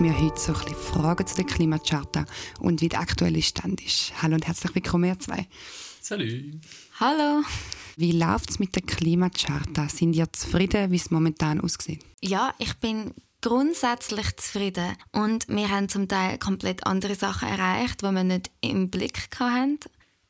beantworten mir heute so ein bisschen Fragen zu der Klimacharta und wie der aktuelle Stand ist. Hallo und herzlich willkommen, ihr zwei. Salut. Hallo. Wie läuft es mit der Klimacharta? Sind ihr zufrieden, wie es momentan aussieht? Ja, ich bin grundsätzlich zufrieden. Und wir haben zum Teil komplett andere Sachen erreicht, die wir nicht im Blick hatten.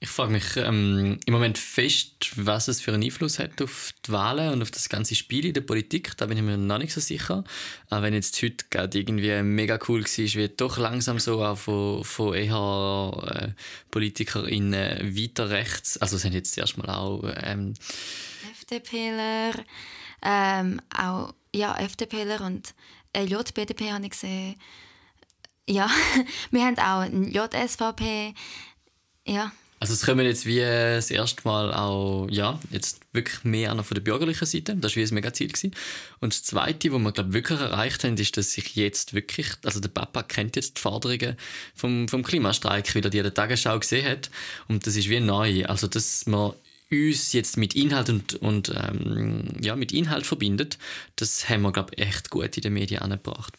Ich frage mich ähm, im Moment fest, was es für einen Einfluss hat auf die Wahlen und auf das ganze Spiel in der Politik. Da bin ich mir noch nicht so sicher. Aber wenn jetzt heute gerade irgendwie mega cool war, wird doch langsam so auch von, von eher äh, PolitikerInnen weiter rechts, also es sind jetzt erstmal auch ähm, FDPler, ähm, auch ja, FDPler und äh, JBDP habe ich gesehen. Ja, wir haben auch JSVP. Ja. Also es kommen jetzt wie das erste Mal auch, ja, jetzt wirklich mehr an von der bürgerlichen Seite. Das war wie ein mega Ziel. Und das Zweite, was wir, glaube wirklich erreicht haben, ist, dass sich jetzt wirklich, also der Papa kennt jetzt die Forderungen vom, vom Klimastreik, weil er die in der Tagesschau gesehen hat. Und das ist wie neu. Also, dass man uns jetzt mit Inhalt und, und ähm, ja, mit Inhalt verbindet, das haben wir, glaube echt gut in den Medien angebracht.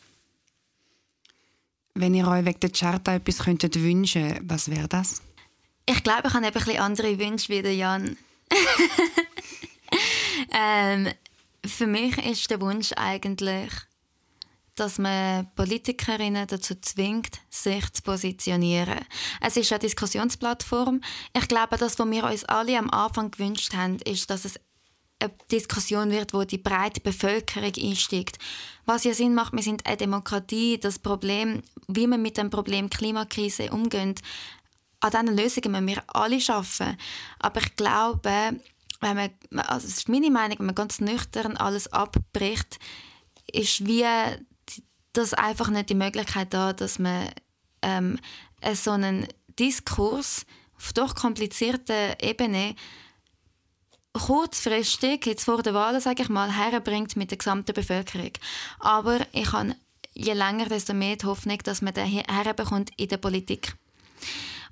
Wenn ihr euch wegen der Charta etwas könntet wünschen, was wäre das? Ich glaube, ich habe ein bisschen andere Wünsche wie der Jan. ähm, für mich ist der Wunsch eigentlich, dass man Politikerinnen dazu zwingt, sich zu positionieren. Es ist eine Diskussionsplattform. Ich glaube, das, was wir uns alle am Anfang gewünscht haben, ist, dass es eine Diskussion wird, wo die breite Bevölkerung einsteigt. Was ja Sinn macht, wir sind eine Demokratie. Das Problem, wie man mit dem Problem Klimakrise umgeht, an diesen Lösungen müssen wir alle arbeiten. Aber ich glaube, wenn man, also das ist meine Meinung, wenn man ganz nüchtern alles abbricht, ist wie das einfach nicht die Möglichkeit da, dass man ähm, so einen Diskurs auf doch komplizierter Ebene kurzfristig, jetzt vor der Wahl, sage ich mal, herbringt mit der gesamten Bevölkerung. Aber ich habe je länger, desto mehr die Hoffnung, dass man den herbekommt in der Politik.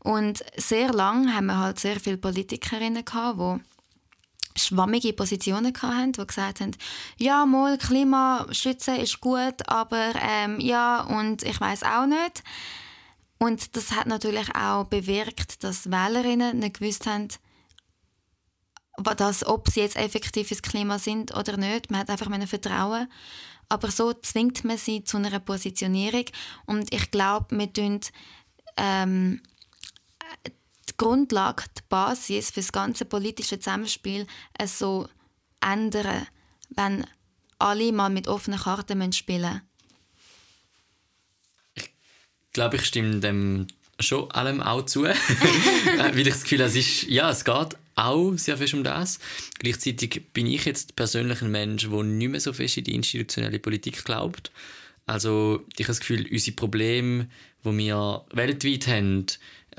Und sehr lang haben wir halt sehr viele Politikerinnen gehabt, die schwammige Positionen hatten, die gesagt haben, ja, mal Klimaschützen ist gut, aber ähm, ja, und ich weiß auch nicht. Und das hat natürlich auch bewirkt, dass Wählerinnen nicht gewusst haben, dass, ob sie jetzt effektiv ins Klima sind oder nicht. Man hat einfach vertrauen. Aber so zwingt man sie zu einer Positionierung. Und ich glaube, wir tun ähm, die Grundlage, die Basis für das ganze politische Zusammenspiel so ändern, wenn alle mal mit offenen Karten spielen müssen. Ich glaube, ich stimme dem schon allem auch zu. Weil ich das Gefühl habe, es ist, ja, es geht auch sehr viel um das. Gleichzeitig bin ich jetzt persönlich ein Mensch, der nicht mehr so fest in die institutionelle Politik glaubt. Also ich habe das Gefühl, unsere Probleme, die wir weltweit haben,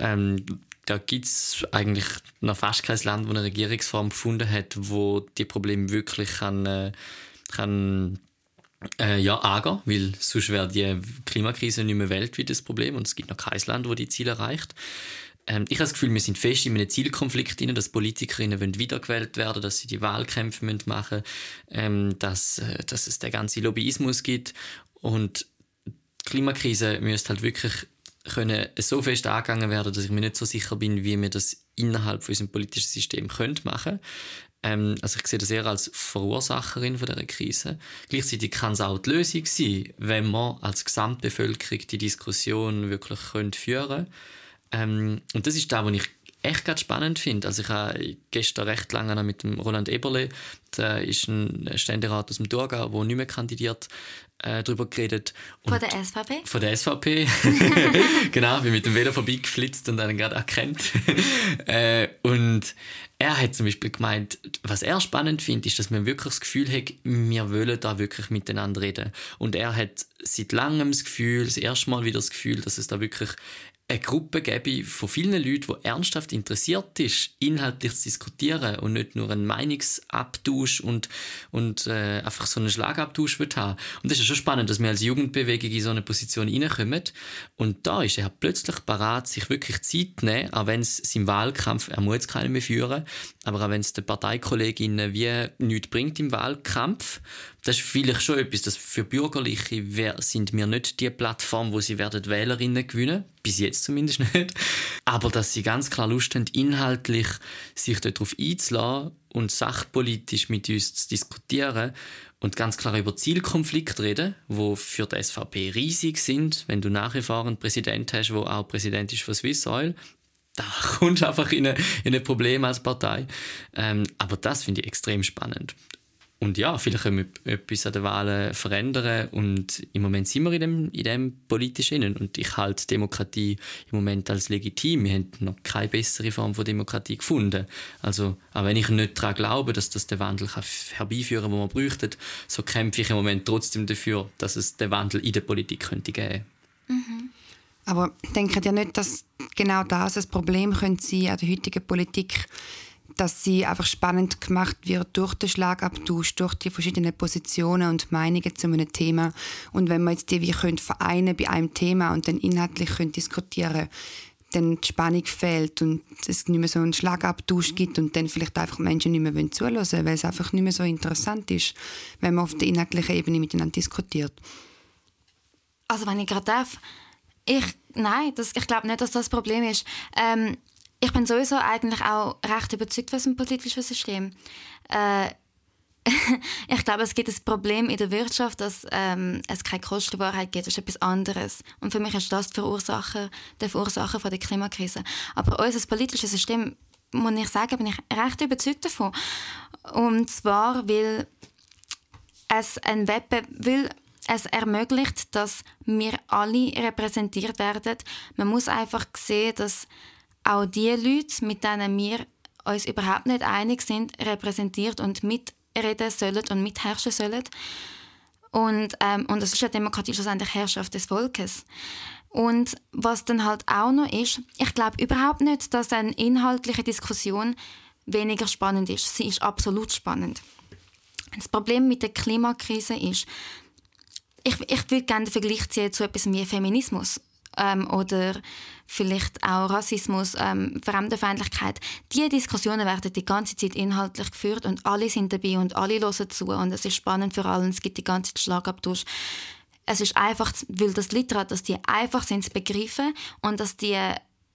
ähm, da gibt es eigentlich noch fast kein Land, wo eine Regierungsform gefunden hat, wo die Probleme wirklich kann, äh, kann äh, ja, angehen, weil sonst wäre die Klimakrise nicht mehr weltweit das Problem und es gibt noch kein Land, wo die Ziele erreicht. Ähm, ich habe das Gefühl, wir sind fest in einem Zielkonflikt drin, dass Politikerinnen wollen wiedergewählt werden, dass sie die Wahlkämpfe machen müssen, ähm, dass, äh, dass es den ganzen Lobbyismus gibt und die Klimakrise müsste halt wirklich können so fest angegangen werden, dass ich mir nicht so sicher bin, wie wir das innerhalb von unserem politischen System können machen ähm, also ich sehe das eher als Verursacherin von dieser Krise. Gleichzeitig kann es auch die Lösung sein, wenn man als Gesamtbevölkerung die Diskussion wirklich führen können. Ähm, und das ist da, wo ich echt ganz spannend finde. Also ich habe gestern recht lange noch mit dem Roland Eberle, der ist ein Ständerat aus dem Thurgau, der nicht mehr kandidiert, äh, darüber geredet. Und von der SVP? Von der SVP. genau, bin mit dem Velo vorbeigeflitzt und dann gerade erkannt. äh, und er hat zum Beispiel gemeint, was er spannend findet, ist, dass man wirklich das Gefühl hat, wir wollen da wirklich miteinander reden. Und er hat seit langem das Gefühl, das erste Mal wieder das Gefühl, dass es da wirklich eine Gruppe gäbe von vielen Leuten, die ernsthaft interessiert ist, inhaltlich zu diskutieren und nicht nur einen Meinungsabtausch und, und äh, einfach so einen Schlagabtausch wird haben. Und das ist schon spannend, dass wir als Jugendbewegung in so eine Position reinkommen. Und da ist er plötzlich parat, sich wirklich Zeit zu nehmen, auch wenn es seinem Wahlkampf, er muss keinen mehr führen, aber auch wenn es den Parteikolleginnen wie nichts bringt im Wahlkampf. Das ist vielleicht schon etwas, dass für Bürgerliche sind wir nicht die Plattform, wo sie werden Wählerinnen gewinnen, bis jetzt zumindest nicht, aber dass sie ganz klar Lust haben, inhaltlich sich darauf einzulassen und sachpolitisch mit uns zu diskutieren und ganz klar über Zielkonflikte reden, wo für die SVP riesig sind. Wenn du nachher einen Präsident hast, der auch Präsident ist von Swiss Oil, da kommst du einfach in, eine, in ein Problem als Partei. Ähm, aber das finde ich extrem spannend. Und ja, vielleicht können wir etwas an den Wahlen verändern. Und im Moment sind wir in dem, in dem politischen. Und ich halte Demokratie im Moment als legitim. Wir haben noch keine bessere Form von Demokratie gefunden. Also, auch wenn ich nicht daran glaube, dass das den Wandel herbeiführen kann, den wir bräuchten, so kämpfe ich im Moment trotzdem dafür, dass es den Wandel in der Politik könnte geben mhm. Aber denkt ihr nicht, dass genau das ein Problem könnte sein an der heutigen Politik dass sie einfach spannend gemacht wird durch den Schlagabtausch, durch die verschiedenen Positionen und Meinungen zu einem Thema. Und wenn man jetzt die wie können vereinen bei einem Thema und dann inhaltlich können diskutieren dann die Spannung fehlt und es nicht mehr so einen Schlagabtausch gibt und dann vielleicht einfach Menschen nicht mehr zuhören wollen, weil es einfach nicht mehr so interessant ist, wenn man auf der inhaltlichen Ebene miteinander diskutiert. Also wenn ich gerade darf, ich, nein, das, ich glaube nicht, dass das Problem ist. Ähm, ich bin sowieso eigentlich auch recht überzeugt von unserem politischen System. Äh, ich glaube, es gibt ein Problem in der Wirtschaft, dass ähm, es keine Kostenwahrheit gibt. Das ist etwas anderes. Und für mich ist das die Verursacher, der Verursacher der Klimakrise. Aber unser politisches System, muss ich sagen, bin ich recht überzeugt davon. Und zwar, weil es ein Wettbewerb, will es ermöglicht, dass wir alle repräsentiert werden. Man muss einfach sehen, dass auch die Leute, mit denen wir uns überhaupt nicht einig sind, repräsentiert und mitreden sollen und mitherrschen sollen. Und, ähm, und das ist ja Demokratie schlussendlich Herrschaft des Volkes. Und was dann halt auch noch ist, ich glaube überhaupt nicht, dass eine inhaltliche Diskussion weniger spannend ist. Sie ist absolut spannend. Das Problem mit der Klimakrise ist, ich, ich würde gerne den Vergleich ziehen zu etwas wie Feminismus ähm, oder vielleicht auch Rassismus, ähm, Fremdenfeindlichkeit. Diese Diskussionen werden die ganze Zeit inhaltlich geführt und alle sind dabei und alle hören zu und es ist spannend für alle und es gibt die ganze Zeit Schlagabtausch. Es ist einfach, weil das Literat, dass die einfach sind zu begreifen und dass die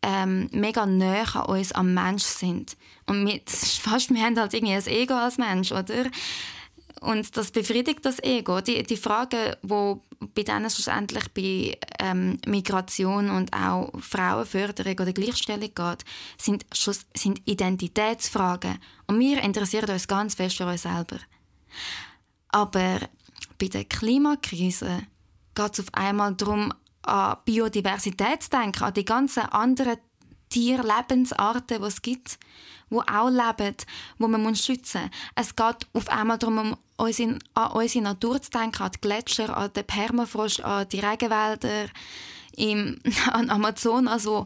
ähm, mega näher an uns am Mensch sind. Und wir, fast, wir haben halt irgendwie ein Ego als Mensch, oder? Und das befriedigt das Ego. Die, die Frage, wo bei denen schlussendlich bei ähm, Migration und auch Frauenförderung oder Gleichstellung geht, sind, sind Identitätsfragen. Und wir interessieren uns ganz fest für uns selber. Aber bei der Klimakrise geht es auf einmal darum, an Biodiversität zu denken, an die ganzen anderen Tierlebensarten, die es gibt, die auch leben, die man schützen muss. Es geht auf einmal darum, um unsere, an unsere Natur zu denken, an die Gletscher, an den Permafrost, an die Regenwälder im an Amazonas, wo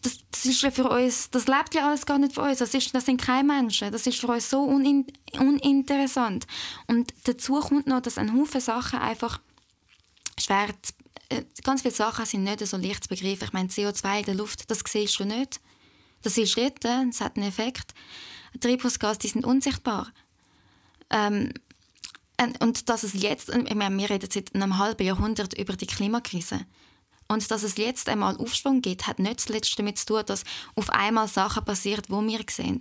das, das, ist für uns, das lebt ja alles gar nicht für uns. Das, ist, das sind keine Menschen. Das ist für uns so unin, uninteressant. Und dazu kommt noch, dass ein Haufen Sachen einfach schwer zu ganz viele Sachen sind nicht so leicht zu begreifen. Ich meine, CO2 in der Luft, das siehst du nicht. Das ist Schritte, das hat einen Effekt. Treibhausgase, die sind unsichtbar. Ähm, und dass es jetzt, ich meine, wir reden seit einem halben Jahrhundert über die Klimakrise. Und dass es jetzt einmal Aufschwung gibt, hat nicht zuletzt damit zu tun, dass auf einmal Sachen passieren, wo wir sehen.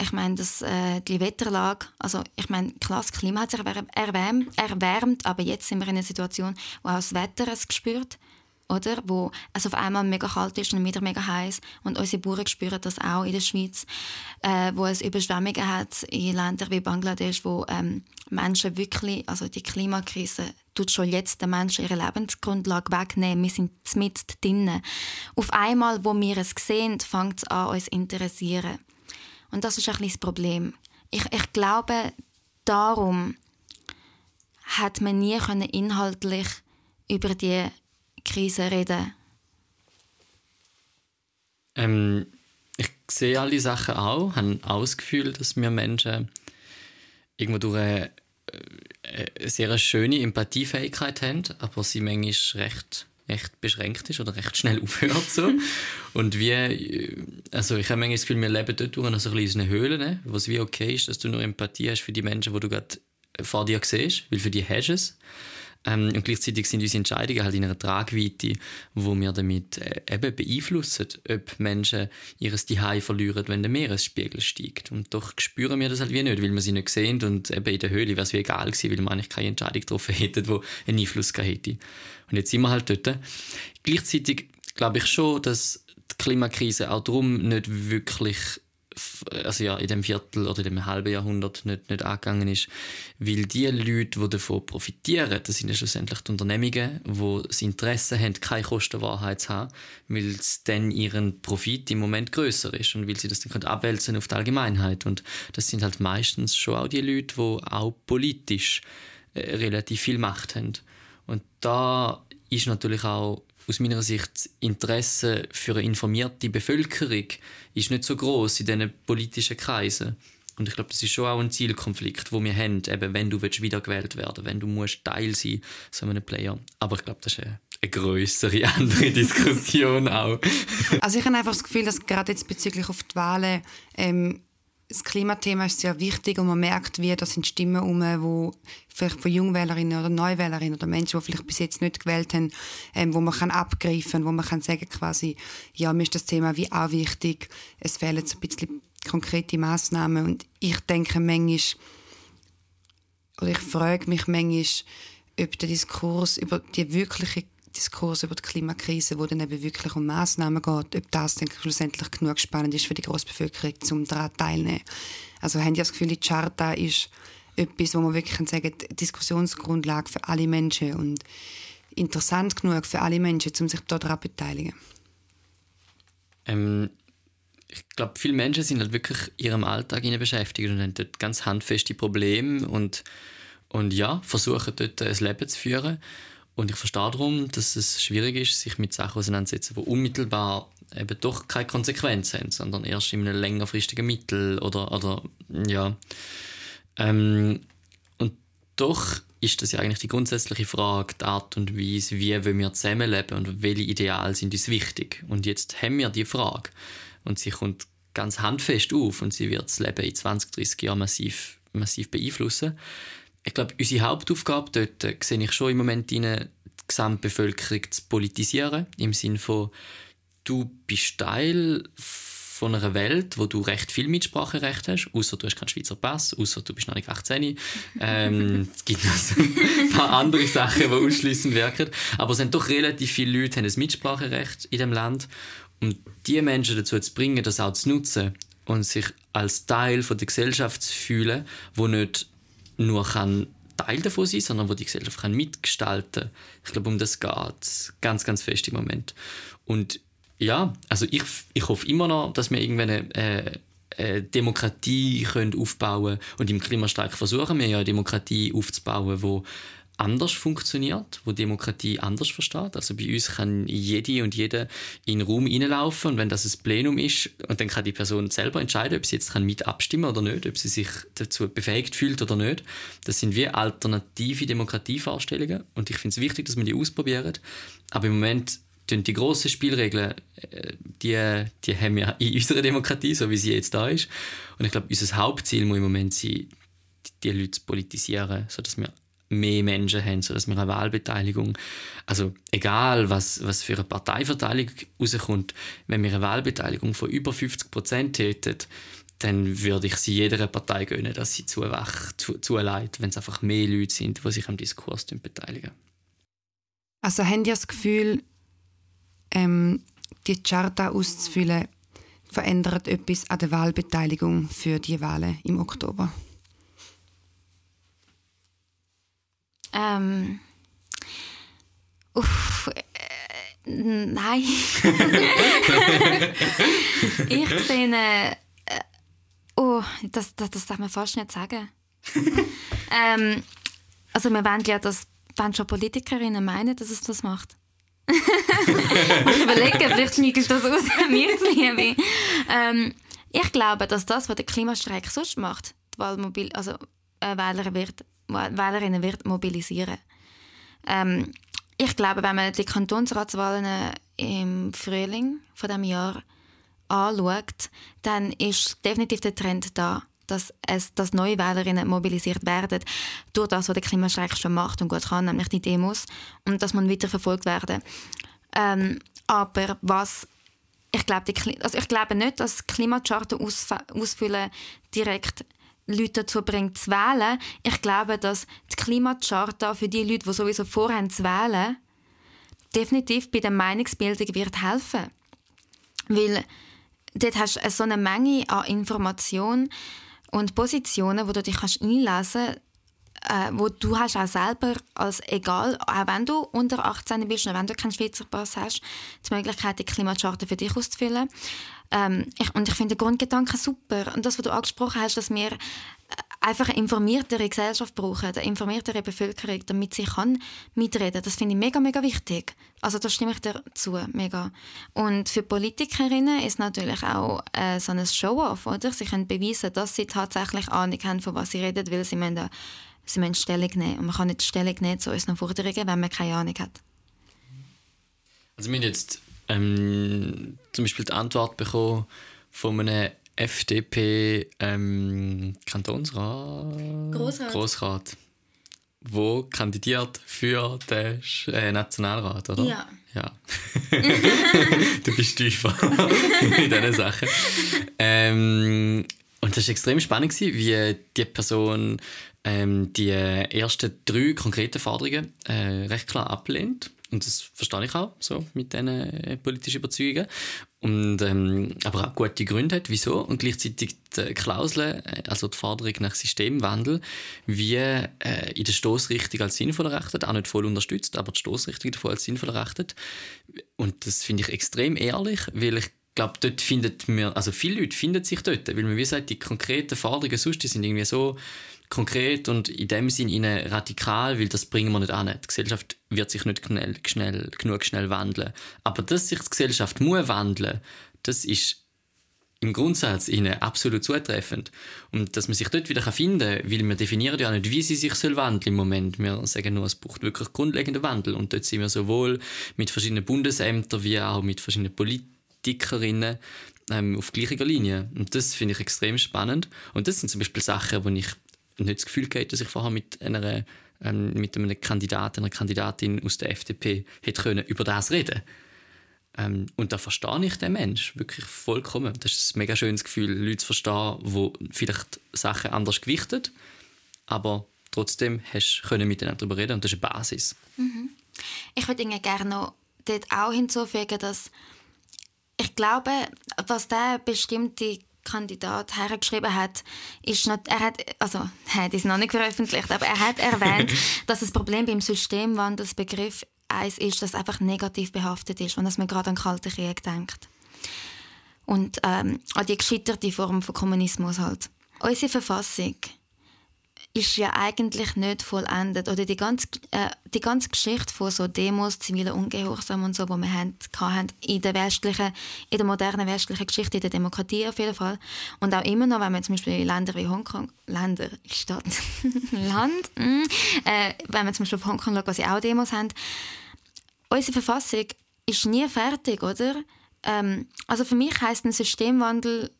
Ich meine, dass äh, die Wetterlage, also ich meine, klar, das Klima hat sich erwärmt, erwärmt, aber jetzt sind wir in einer Situation, wo auch das Wetter es spürt oder? Wo es auf einmal mega kalt ist und wieder mega heiß und unsere Bauern spüren das auch in der Schweiz, äh, wo es Überschwemmungen hat in Ländern wie Bangladesch, wo ähm, Menschen wirklich, also die Klimakrise tut schon jetzt den Menschen ihre Lebensgrundlage wegnehmen. Wir sind mit drinnen. Auf einmal, wo wir es sehen, fängt es an, uns zu interessieren. Und das ist ein das Problem. Ich, ich glaube, darum hat man nie inhaltlich über die Krise reden? Ähm, ich sehe all die Sachen auch, habe auch das Gefühl, dass wir Menschen irgendwo durch eine, eine sehr schöne Empathiefähigkeit haben, aber sie manchmal recht, recht beschränkt ist oder recht schnell aufhört. So. Und wie, also ich habe manchmal das Gefühl, wir leben dort durch so ein bisschen in Höhlen, ne? wo es wie okay ist, dass du nur Empathie hast für die Menschen, die du gerade vor dir siehst, weil für die hast du es. Ähm, und gleichzeitig sind unsere Entscheidungen halt in einer Tragweite, wo wir damit äh, eben beeinflussen, ob Menschen ihres Zuhause verlieren, wenn der Meeresspiegel steigt. Und doch spüren wir das halt wie nicht, weil wir sie nicht sehen und eben in der Höhle wäre es wie egal gewesen, weil wir eigentlich keine Entscheidung getroffen hätten, die einen Einfluss hätte. Und jetzt sind wir halt dort. Gleichzeitig glaube ich schon, dass die Klimakrise auch darum nicht wirklich also ja, in dem Viertel oder in dem halben Jahrhundert nicht, nicht angegangen ist. Weil die Leute, die davon profitieren, das sind ja schlussendlich die Unternehmungen, die das Interesse haben, keine Kostenwahrheit zu haben, weil es dann ihren Profit im Moment größer ist und weil sie das dann abwälzen auf die Allgemeinheit. Und das sind halt meistens schon auch die Leute, die auch politisch äh, relativ viel Macht haben. Und da ist natürlich auch aus meiner Sicht das Interesse für eine informierte Bevölkerung ist nicht so groß in diesen politischen Kreisen. Und ich glaube, das ist schon auch ein Zielkonflikt, wo wir haben, eben, wenn du wiedergewählt werden wenn du musst Teil sein so einem Player. Aber ich glaube, das ist eine, eine größere, andere Diskussion auch. also ich habe einfach das Gefühl, dass gerade jetzt bezüglich auf die Wahlen ähm, das Klimathema ist sehr wichtig und man merkt, wie da sind Stimmen um, wo vielleicht von Jungwählerinnen oder Neuwählerinnen oder Menschen, die vielleicht bis jetzt nicht gewählt haben, ähm, wo man kann abgreifen, wo man kann sagen quasi, ja mir ist das Thema wie auch wichtig. Es fehlen so ein bisschen konkrete Maßnahmen und ich denke manchmal oder ich frage mich manchmal, ob der Diskurs über die wirkliche Diskurs über die Klimakrise, wo dann eben wirklich um Maßnahmen geht, ob das dann schlussendlich genug spannend ist für die Großbevölkerung, um daran teilnehmen. Also haben die das Gefühl, die Charta ist etwas, wo man wirklich sagen, Diskussionsgrundlage für alle Menschen und interessant genug für alle Menschen, um sich daran zu beteiligen. Ähm, ich glaube, viele Menschen sind halt wirklich in ihrem Alltag beschäftigt und haben dort ganz handfeste Probleme und, und ja, versuchen dort ein Leben zu führen. Und ich verstehe darum, dass es schwierig ist, sich mit Sachen auseinanderzusetzen, die unmittelbar eben doch keine Konsequenz haben, sondern erst in einem längerfristigen Mittel oder, oder ja. Ähm, und doch ist das ja eigentlich die grundsätzliche Frage, die Art und Weise, wie wollen wir zusammenleben und welche Ideale sind uns wichtig. Und jetzt haben wir die Frage und sie kommt ganz handfest auf und sie wird das Leben in 20, 30 Jahren massiv, massiv beeinflussen ich glaube, unsere Hauptaufgabe dort äh, sehe ich schon im Moment in die Gesamtbevölkerung zu politisieren. Im Sinne von, du bist Teil von einer Welt, wo du recht viel Mitspracherecht hast, außer du hast keinen Schweizer Pass, außer du bist noch nicht 18. Ähm, es gibt noch so ein paar andere Sachen, die ausschließend wirken. Aber es sind doch relativ viele Leute, die ein Mitspracherecht in dem Land. Und die Menschen dazu zu bringen, das auch zu nutzen und sich als Teil von der Gesellschaft zu fühlen, wo nicht nur kann Teil davon sein, sondern wo die Gesellschaft kann mitgestalten. Ich glaube, um das geht es ganz, ganz fest im Moment. Und ja, also ich, ich hoffe immer noch, dass wir irgendwann eine, äh, eine Demokratie können aufbauen können. Und im Klimastreik versuchen wir ja eine Demokratie aufzubauen, wo anders funktioniert, wo Demokratie anders versteht. Also bei uns kann jede und jeder in den Raum reinlaufen und wenn das ein Plenum ist, und dann kann die Person selber entscheiden, ob sie jetzt mit abstimmen oder nicht, ob sie sich dazu befähigt fühlt oder nicht. Das sind wie alternative Demokratievorstellungen und ich finde es wichtig, dass wir die ausprobieren. Aber im Moment die grossen Spielregeln, äh, die, die haben wir in unserer Demokratie, so wie sie jetzt da ist. Und ich glaube, unser Hauptziel muss im Moment sein, die Leute zu politisieren, sodass wir mehr Menschen haben, sodass wir eine Wahlbeteiligung, also egal was, was für eine Parteiverteilung rauskommt, wenn wir eine Wahlbeteiligung von über 50 Prozent hätten, dann würde ich sie jeder Partei gönnen, dass sie zu wach, zu, zu leid, wenn es einfach mehr Leute sind, die sich am Diskurs beteiligen. Also haben Sie das Gefühl, ähm, die Charta auszufüllen, verändert etwas an der Wahlbeteiligung für die Wahlen im Oktober? Ähm, uff, äh, nein. ich sehe, äh, oh, das, das, das darf man fast nicht sagen. ähm, also wir wollen ja, dass wenn schon Politikerinnen meinen, dass es das macht. ich überlege, vielleicht schniegelt das aus, mir zu. Ähm, ich glaube, dass das, was der Klimastreik sonst macht, die Wahlmobil, also äh, Wähler wird, Wählerinnen wird mobilisieren. Ähm, ich glaube, wenn man die Kantonsratswahlen im Frühling von dem Jahr anschaut, dann ist definitiv der Trend da, dass, es, dass neue Wählerinnen mobilisiert werden durch das, was der Klimastreik schon macht und gut kann, nämlich die Demos, und dass man weiter verfolgt werden. Ähm, aber was ich glaube, also ich glaube nicht, dass Klimacharten ausfüllen direkt Leute dazu bringt zu wählen. Ich glaube, dass die Klimacharta für die Leute, die sowieso vorhaben zu wählen, definitiv bei der Meinungsbildung wird helfen. Weil dort hast du so eine Menge an Informationen und Positionen, wo du dich einlesen kannst, äh, wo du hast auch selber als egal, auch wenn du unter 18 bist und wenn du keinen Schweizer Pass hast, die Möglichkeit, die Klimascharte für dich auszufüllen. Ähm, ich, und ich finde den Grundgedanken super. Und das, was du angesprochen hast, dass wir äh, einfach eine informiertere Gesellschaft brauchen, eine informiertere Bevölkerung, damit sie kann mitreden. Das finde ich mega, mega wichtig. Also da stimme ich dir zu, mega. Und für Politikerinnen ist natürlich auch äh, so ein Show-off, oder? Sie können beweisen, dass sie tatsächlich Ahnung haben, von was sie reden, weil sie müssen sie müssen Stellung nehmen. Und man kann nicht Stellung nehmen zu unseren Forderungen, wenn man keine Ahnung hat. Also wir haben jetzt ähm, zum Beispiel die Antwort bekommen von einem FDP ähm, Kantonsrat Grossrat. Grossrat, wo kandidiert für den äh, Nationalrat, oder? Ja. Ja. du bist tiefer in diesen Sachen. Ähm, das war extrem spannend, wie die Person ähm, die ersten drei konkreten Forderungen äh, recht klar ablehnt. Und das verstehe ich auch, so mit diesen äh, politischen Überzeugungen. Und, ähm, aber auch gute Gründe hat, wieso. Und gleichzeitig die Klausel, äh, also die Forderung nach Systemwandel, wie äh, in der Stoßrichtung als sinnvoll erachtet, auch nicht voll unterstützt, aber die Stoßrichtung davon als sinnvoll erachtet. Und das finde ich extrem ehrlich, weil ich glaube, dort findet man, also viele Leute finden sich dort, weil man wie gesagt, die konkreten Forderungen sonst, die sind irgendwie so konkret und in dem Sinne radikal, weil das bringen wir nicht an. Die Gesellschaft wird sich nicht schnell, schnell, genug schnell wandeln. Aber dass sich die Gesellschaft muss wandeln, das ist im Grundsatz ihnen absolut zutreffend. Und dass man sich dort wieder finden kann, weil wir definieren ja nicht, wie sie sich soll wandeln im Moment. Wir sagen nur, es braucht wirklich grundlegenden Wandel. Und dort sind wir sowohl mit verschiedenen Bundesämtern wie auch mit verschiedenen Politikerinnen ähm, auf gleicher Linie. Und das finde ich extrem spannend. Und das sind zum Beispiel Sachen, wo ich nicht das Gefühl gehabt, dass ich vorher mit einer ähm, mit einem Kandidaten, einer Kandidatin aus der FDP hätte können über das reden ähm, Und da verstehe ich den Mensch wirklich vollkommen. Das ist ein mega schönes Gefühl, Leute zu verstehen, die vielleicht Sachen anders gewichtet, aber trotzdem hast du miteinander darüber reden und das ist eine Basis. Mhm. Ich würde Ihnen gerne noch dort auch hinzufügen, dass ich glaube, was der bestimmte Kandidat hergeschrieben hat, ist nicht, er hat, also hat es noch nicht veröffentlicht, aber er hat erwähnt, dass das Problem beim Systemwandelsbegriff eins ist, das einfach negativ behaftet ist und dass man gerade an den Kalten Krieg denkt. Und ähm, an die gescheiterte Form von Kommunismus halt. Unsere Verfassung ist ja eigentlich nicht vollendet. Oder die ganze, äh, die ganze Geschichte von so Demos, ziviler Ungehorsam und so, die wir hatten in der westlichen, in der modernen westlichen Geschichte, in der Demokratie auf jeden Fall. Und auch immer noch, wenn man zum Beispiel in Länder wie Hongkong, Länder, Stadt, Land, mm, äh, wenn man zum Beispiel auf Hongkong schaut, was sie auch Demos haben, unsere Verfassung ist nie fertig, oder? Ähm, also für mich heißt ein Systemwandel,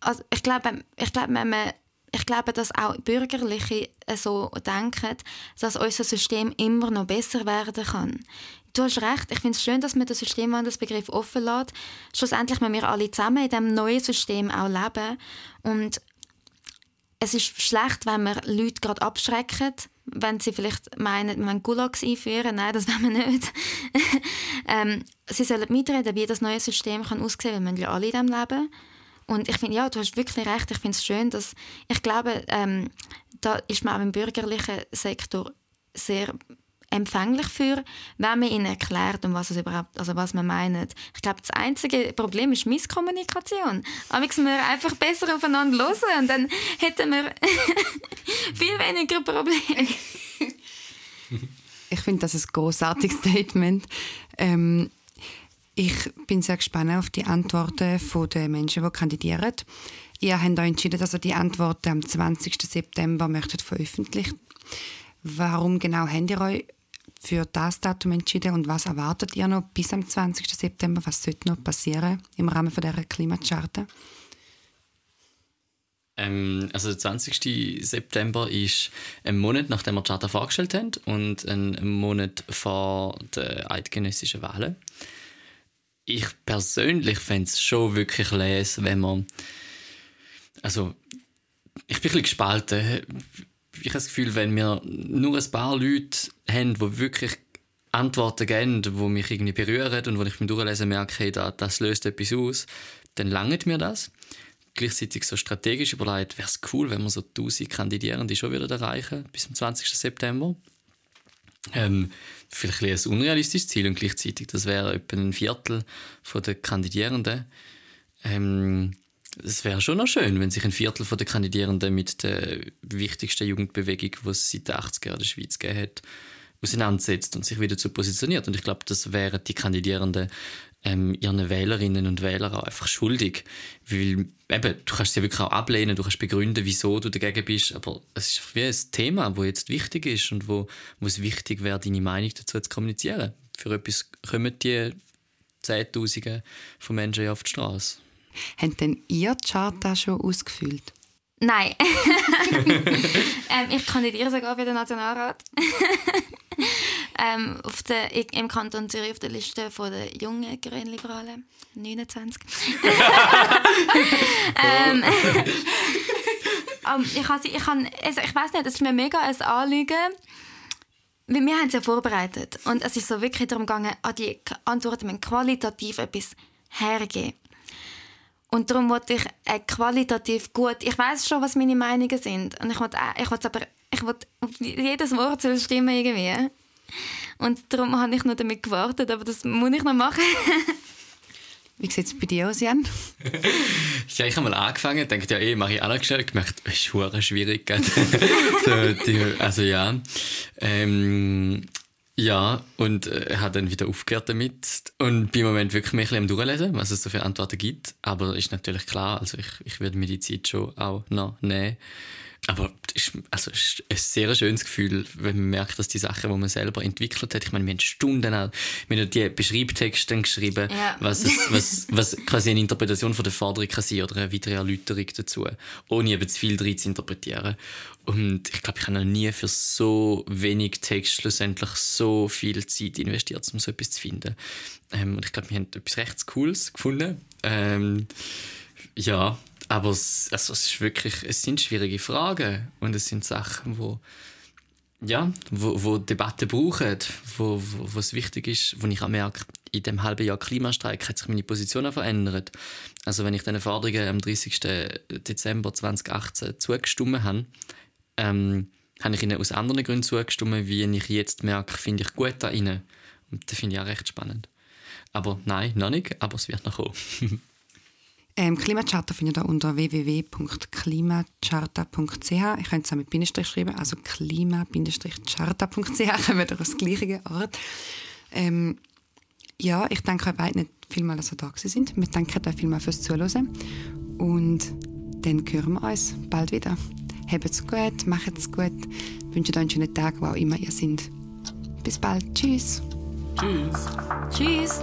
also ich glaube, ich glaube, wenn man ich glaube, dass auch Bürgerliche so denken, dass unser System immer noch besser werden kann. Du hast recht, ich finde es schön, dass man den Systemwandelsbegriff offen lässt. Schlussendlich müssen wir alle zusammen in diesem neuen System auch leben. Und es ist schlecht, wenn wir Leute gerade abschrecken, wenn sie vielleicht meinen, wollen Gulags einführen. Nein, das wollen wir nicht. ähm, sie sollen mitreden, wie das neue System kann aussehen kann, weil wir ja alle in diesem leben. Und ich finde, ja, du hast wirklich recht. Ich finde es schön, dass ich glaube, ähm, da ist man auch im bürgerlichen Sektor sehr empfänglich für, wenn man ihnen erklärt, um was es überhaupt, also was man meint. Ich glaube, das einzige Problem ist Misskommunikation. Aber müssen wir einfach besser aufeinander hören und dann hätten wir viel weniger Probleme. ich finde das ein großartiges Statement. Ähm, ich bin sehr gespannt auf die Antworten der Menschen, die kandidieren. ihr habt euch entschieden, dass ihr die Antworten am 20. September möchtet veröffentlichen. Warum genau habt ihr euch für das Datum entschieden und was erwartet ihr noch bis am 20. September? Was sollte noch passieren im Rahmen von dieser Klimacharte? Ähm, also der 20. September ist ein Monat, nachdem wir die Charta vorgestellt haben und ein Monat vor den eidgenössischen Wahlen. Ich persönlich fände es schon wirklich les, wenn man also ich bin ein bisschen gespalten. Ich habe das Gefühl, wenn wir nur ein paar Leute haben, die wirklich Antworten geben, die mich irgendwie berühren und wo ich beim Durchlesen merke, hey, das, löst etwas aus, dann langt mir das gleichzeitig so strategisch überlegt, wäre es cool, wenn wir so 1000 Kandidierende schon wieder erreichen bis zum 20. September. Ähm, vielleicht ein, ein unrealistisches Ziel und gleichzeitig, das wäre etwa ein Viertel der Kandidierenden. Ähm, es wäre schon noch schön, wenn sich ein Viertel der Kandidierenden mit der wichtigsten Jugendbewegung, die es seit den 80er Jahren in der Schweiz gegeben hat, auseinandersetzt und sich wieder zu positioniert. Und ich glaube, das wären die Kandidierenden ähm, ihren Wählerinnen und Wählern auch einfach schuldig. Weil eben, du kannst sie wirklich auch ablehnen, du kannst begründen, wieso du dagegen bist, aber es ist wie ein Thema, das jetzt wichtig ist und wo, wo es wichtig wäre, deine Meinung dazu zu kommunizieren. Für etwas kommen die Zehntausende von Menschen auf die Straße. Haben denn ihr die Charta schon ausgefüllt? Nein. ähm, ich kandidiere sogar für den Nationalrat. ähm, auf der, im Kanton Zürich auf der Liste von der jungen Grünliberalen. 29. ähm, um, ich, also, ich, kann, also ich weiß nicht, es ist mir mega ein Anliegen. Wir haben es ja vorbereitet und es ist so wirklich darum gegangen, an die Antworten qualitativ etwas hergeben. Und darum wollte ich äh, qualitativ gut. Ich weiß schon, was meine Meinungen sind. Und ich wollte, äh, ich aber ich wollte jedes Wort soll stimmen irgendwie. Und darum habe ich noch damit gewartet, aber das muss ich noch machen. Wie sieht es bei dir aus, Jan? ja, ich habe mal angefangen, dachte ja, eh, mache ich auch noch schnell, gemerkt, es ist schwierig. so, die, also ja. Ähm, ja, und äh, habe dann wieder aufgehört damit und bin im Moment wirklich ein bisschen am Durchlesen, was es so für Antworten gibt. Aber ist natürlich klar, also ich, ich würde mir die Zeit schon auch noch nehmen. Aber es ist, also, es ist ein sehr schönes Gefühl, wenn man merkt, dass die Sachen, die man selber entwickelt hat, ich meine, wir haben Stunden auch, wir haben die Beschreibtexte geschrieben, ja. was, es, was, was quasi eine Interpretation von der Forderung kann sein oder eine weitere Erläuterung dazu, ohne eben zu viel drin zu interpretieren. Und ich glaube, ich habe noch nie für so wenig Text schlussendlich so viel Zeit investiert, um so etwas zu finden. Ähm, und ich glaube, wir haben etwas recht Cooles gefunden. Ähm, ja, aber es, also es ist wirklich, es sind schwierige Fragen und es sind Sachen, wo ja, wo, wo Debatten brauchen, wo, wo, wo es wichtig ist, wo ich auch merke, in dem halben Jahr Klimastreik hat sich meine Position auch verändert. Also wenn ich diesen Forderungen am 30. Dezember 2018 zugestimmt habe, ähm, habe ich ihnen aus anderen Gründen zugestimmt, wie ich jetzt merke, finde ich gut da rein. Und das finde ich auch recht spannend. Aber nein, noch nicht, aber es wird noch kommen. ähm, Klimacharta findet ihr unter www.klimacharta.ch. Ich könnte es auch mit Bindestrich schreiben, also klima-charta.ch kommen wir aus gleichen Ort. Ähm, ja, ich danke euch beiden vielmals, dass ihr da sind. Wir danken euch vielmals fürs Zuhören. Und dann hören wir uns bald wieder. Habt's gut, macht's gut. Wünsche euch einen schönen Tag, wo auch immer ihr seid. Bis bald. Tschüss. Tschüss. Tschüss.